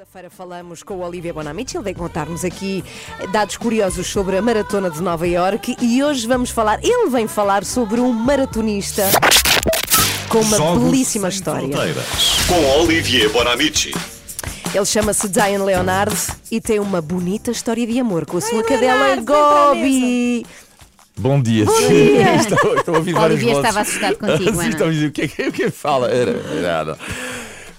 Segunda-feira falamos com o Olivia Bonamici, ele vem contar-nos aqui dados curiosos sobre a Maratona de Nova Iorque e hoje vamos falar, ele vem falar sobre um maratonista com uma Jogos belíssima Sem história. Fronteiras, Com Olivier Bonamici. Ele chama-se Diane Leonard e tem uma bonita história de amor com a sua Leonard, cadela a Gobi. Bom dia. dia. estou, estou a ouvir várias vozes. estava assustado contigo, Sim, Ana. estão a dizer, o que é que, o que é que fala? Era, era nada.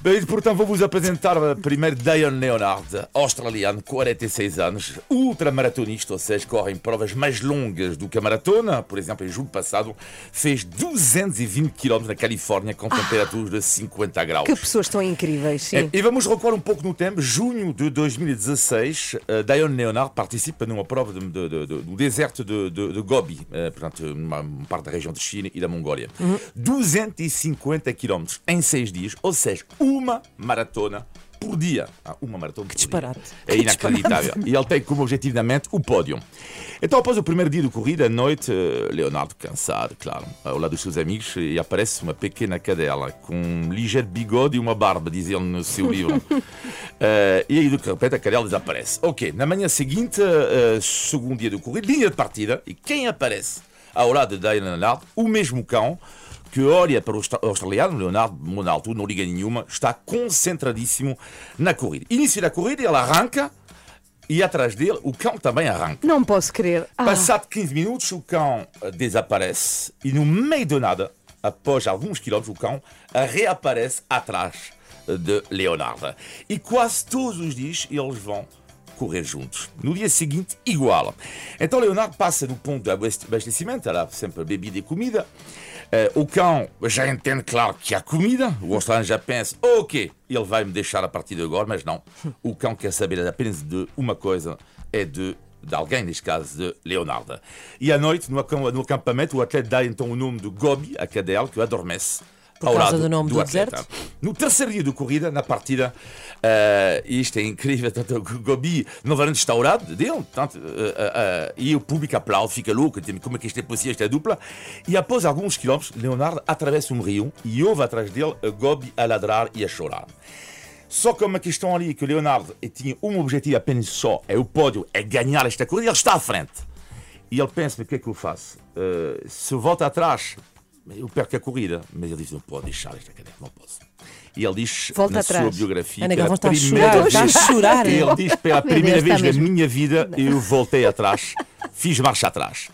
Bem, portanto, vou-vos apresentar primeiro Diane Leonard, australiano, 46 anos, ultramaratonista, ou seja, corre em provas mais longas do que a maratona. Por exemplo, em julho passado, fez 220 km na Califórnia com temperaturas de 50 graus. Que pessoas tão incríveis, sim. E vamos recuar um pouco no tempo. Junho de 2016, uh, Diane Leonard participa numa prova de- de- de- do deserto de, Gobi, uh, portanto, uma, parte da região de China e da Mongólia. 250 km em seis dias, ou seja, uma maratona por dia. Ah, uma maratona por disparate. dia. É inacreditável. e ele tem como objetivo na mente o pódio. Então, após o primeiro dia de corrida, à noite, eh, Leonardo, cansado, claro, ao lado dos seus amigos, e aparece uma pequena cadela com um ligeiro bigode e uma barba, diz ele no seu livro. Eh, e aí, de repente, a cadela desaparece. Ok, na manhã seguinte, eh, segundo dia de corrida, linha de partida, e quem aparece ao lado de Leonardo? O mesmo cão que olha para o austra- australiano, Leonardo, na altura, não liga nenhuma, está concentradíssimo na corrida. Início da corrida, ele arranca e atrás dele o cão também arranca. Não posso crer. Ah, Passado 15 minutos, o cão eh, desaparece e no meio de nada, após alguns quilómetros, o cão eh, reaparece atrás eh, de Leonardo. E quase todos os dias eles vão correr juntos. No dia seguinte, igual. Então Leonardo passa no ponto de abastec- abastecimento, lá sempre bebida e comida. Eh, o cão já entende, claro, que há comida. O australiano já pensa, ok, ele vai me deixar a partir de agora, mas não. O cão quer saber apenas de uma coisa, é de de alguém, neste caso de Leonardo. E à noite, no acampamento, o atleta dá então o nome de Gobi, a cadela, que adormece. Por ao causa lado do nome do atleta. deserto? No terceiro dia de corrida, na partida, eh, isto é incrível, tanto, o Gobi novamente lado dele, tanto, eh, eh, e o público aplaude, fica louco, como é que isto é possível, esta dupla? E após alguns quilómetros, Leonardo atravessa um rio e ouve atrás dele a Gobi a ladrar e a chorar. Só que há uma questão ali que o Leonardo tinha um objetivo apenas só, é o pódio, é ganhar esta corrida, ele está à frente. E ele pensa, o que é que eu faço? Eh, se eu volto atrás, eu perco a corrida. Mas ele diz, não pode deixar esta cadeira, não posso. E ele diz Volta na atrás. sua biografia Ana que pela está a primeira chorar, está a vez- chorar. Ele diz pela primeira vez mesmo. minha vida eu voltei atrás, fiz marcha atrás.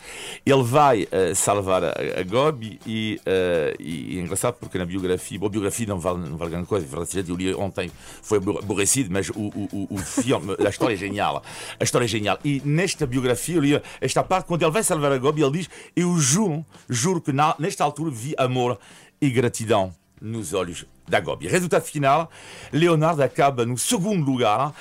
Ele vai eh, salvar a, a Gobi e, eh, e é engraçado porque na biografia, bom, a biografia não vale, não vale grande coisa, verdade eu li ontem, foi abor- aborrecido, mas o, o- o filme, a história é genial. A história é genial. E nesta biografia, eu li esta parte, quando ele vai salvar a Gobi, ele diz: Eu juro, juro que na- nesta altura vi amor e gratidão nos olhos da Gobi. Resultado final, Leonardo acaba no segundo lugar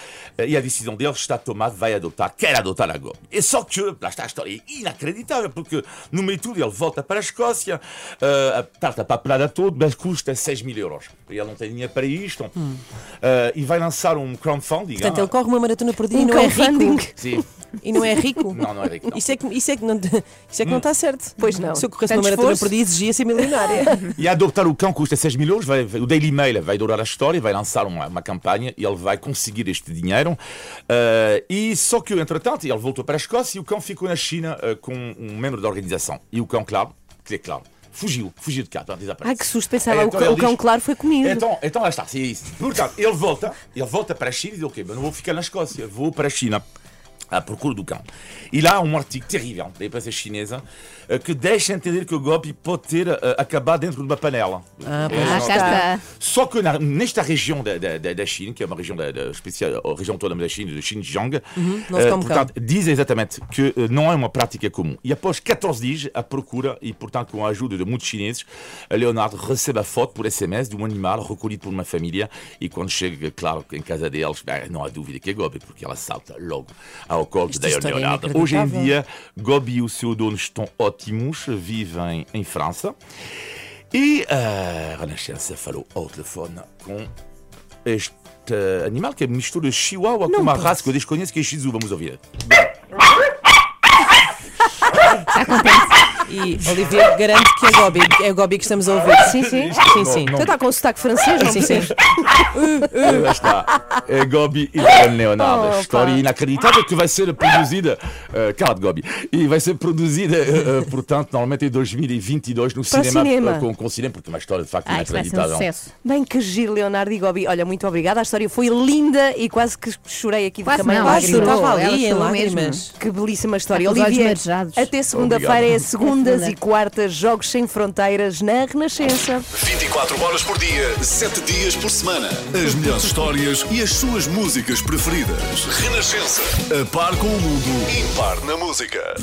e a decisão dele está tomada, vai adotar, quer adotar a Gobi. E só que, lá está a história, é inacreditável, porque no meio de tudo ele volta para a Escócia, eh, a tarta papelada toda, mas custa 6 mil euros. E ele não tem dinheiro para isto. Eh, e vai lançar um crowdfunding. Portanto, ah, ele corre uma maratona por dia Um e não é rico. Sim, E não é rico. não, não é rico. não. Isso é que, isso é que, não, isso é que não está certo. Pois não. Se eu corresse uma maratona por dia, exigia ser milionária. E adoptar o cão custa 6 mil euros. Vai, vai- o Daily Mail vai adorar a história, vai lançar uma, uma campanha e ele vai conseguir este dinheiro. Eh, e só que, entretanto, ele voltou para a Escócia e o cão ficou na China eh, com um membro da organização. E o cão, claro, que é claro, fugiu, fugiu de cá, desaparece. Ai, que susto, pensava, Então o, cão- ele o cão diz- claro foi comido. Então, então lá está, sim, é isso. Portanto, ele volta, ele volta para a China e diz, ok, mas não vou ficar na Escócia, vou para a China. À procura do cão. E lá há um artigo terrível da imprensa chinesa eh, que deixa entender que o golpe pode ter eh, acabado dentro de uma panela. Ah, É, Ah, não- cá está. só que na- nesta região da, da, da- China, que é uma região da, da especial, a região toda da China, de Xinjiang, Uhum, portanto, diz exatamente que eh, não é uma prática comum. E após 14 dias, a procura, e portanto com a ajuda de muitos chineses, a Leonardo recebe a foto por SMS de um animal recolhido por uma família e quando chega, claro, em casa deles, não há dúvida que é Gobi, porque ela salta logo ao de Esta é Leonardo. Hoje em dia, Gobi e o seu dono estão ótimos, vivem em França. E a Renascença falou ao telefone com este animal que é mistura de chihuahua com uma raça que eu desconheço que é Shih Tzu. Vamos ouvir. Está contente? E Olivier garante que é Gobi, é Gobi que estamos a ouvir. Sim, sim. Sim, sim. Então está com o sotaque francês, não Sim, sim. Lá está. É Gobi e Leon Leonardo. Oh, História inacreditável que vai ser produzida. Uh, cara de Gobi. E vai ser produzida, uh, portanto, normalmente em 2022 no Para cinema. cinema. uh, com, com o cinema, porque é uma história de facto isso vai ser um inacreditável. sucesso. Bem que giro, Leonardo e Gobi. Olha, muito obrigada. A história foi linda e quase que chorei aqui Quase também não, Quase Lágrimas. estava Ela ali em chorou lágrimas. Que belíssima história. Olivia, até segunda-feira é Obrigado. Segundas e quartas, Jogos Sem Fronteiras na Renascença. 24 horas por dia, 7 dias por semana. As melhores histórias e as suas músicas preferidas. Renascença. A par com o mundo, impar na música.